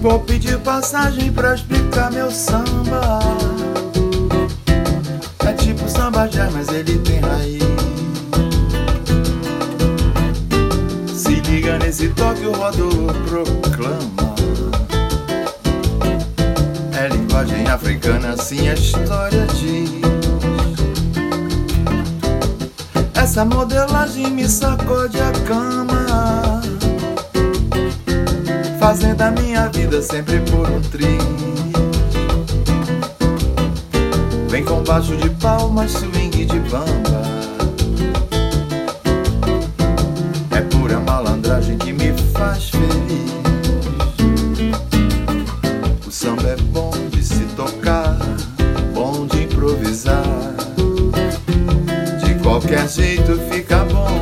Vou pedir passagem pra explicar meu samba. É tipo samba jazz, mas ele tem raiz. Se liga nesse toque, o rodo proclama. É linguagem africana, assim a história diz. Essa modelagem me sacode a cama Fazendo a minha vida sempre por um triz Vem com baixo de palmas, swing de bamba. É pura malandragem que me faz feliz. O samba é bom de se tocar, bom de improvisar. De qualquer jeito fica bom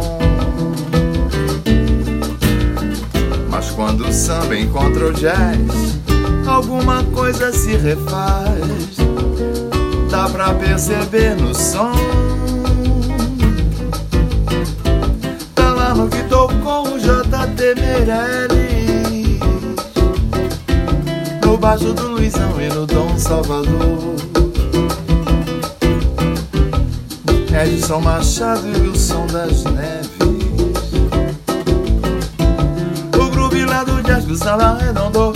quando o samba encontra o jazz Alguma coisa se refaz. Dá pra perceber no som. Tá lá no que tocou o JT Meirelles. No baixo do Luizão e no Dom Salvador. Edson Machado e Wilson das Neves do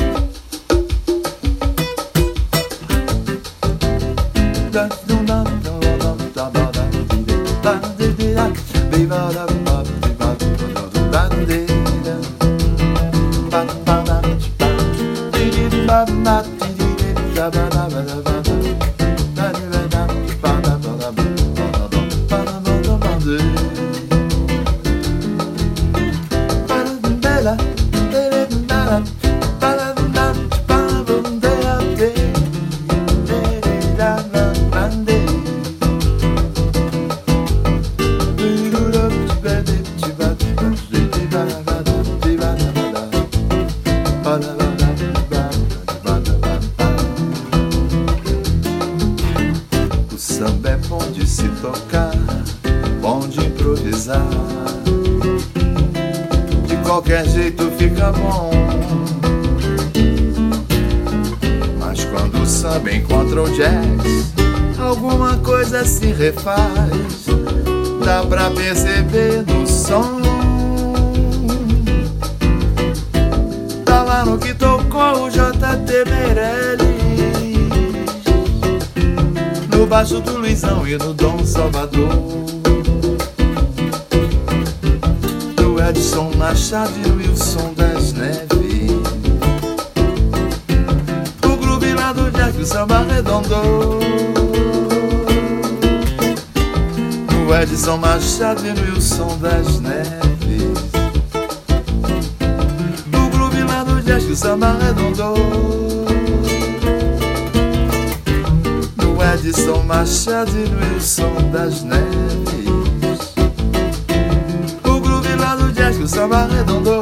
jazz do Sala Redondo O samba qualquer jeito fica bom. Samba encontra o jazz, alguma coisa se refaz. Dá pra perceber no som. Tá lá no que tocou o JT Meirelles No baixo do Luizão e no Dom Salvador Do Edson Machado e Wilson das samba redondou O Edson Machado e Wilson das Neves. O groove lá do jazz que o samba arredondou No Edson Machado e no Wilson das Neves. O groove lá do jazz que o samba arredondou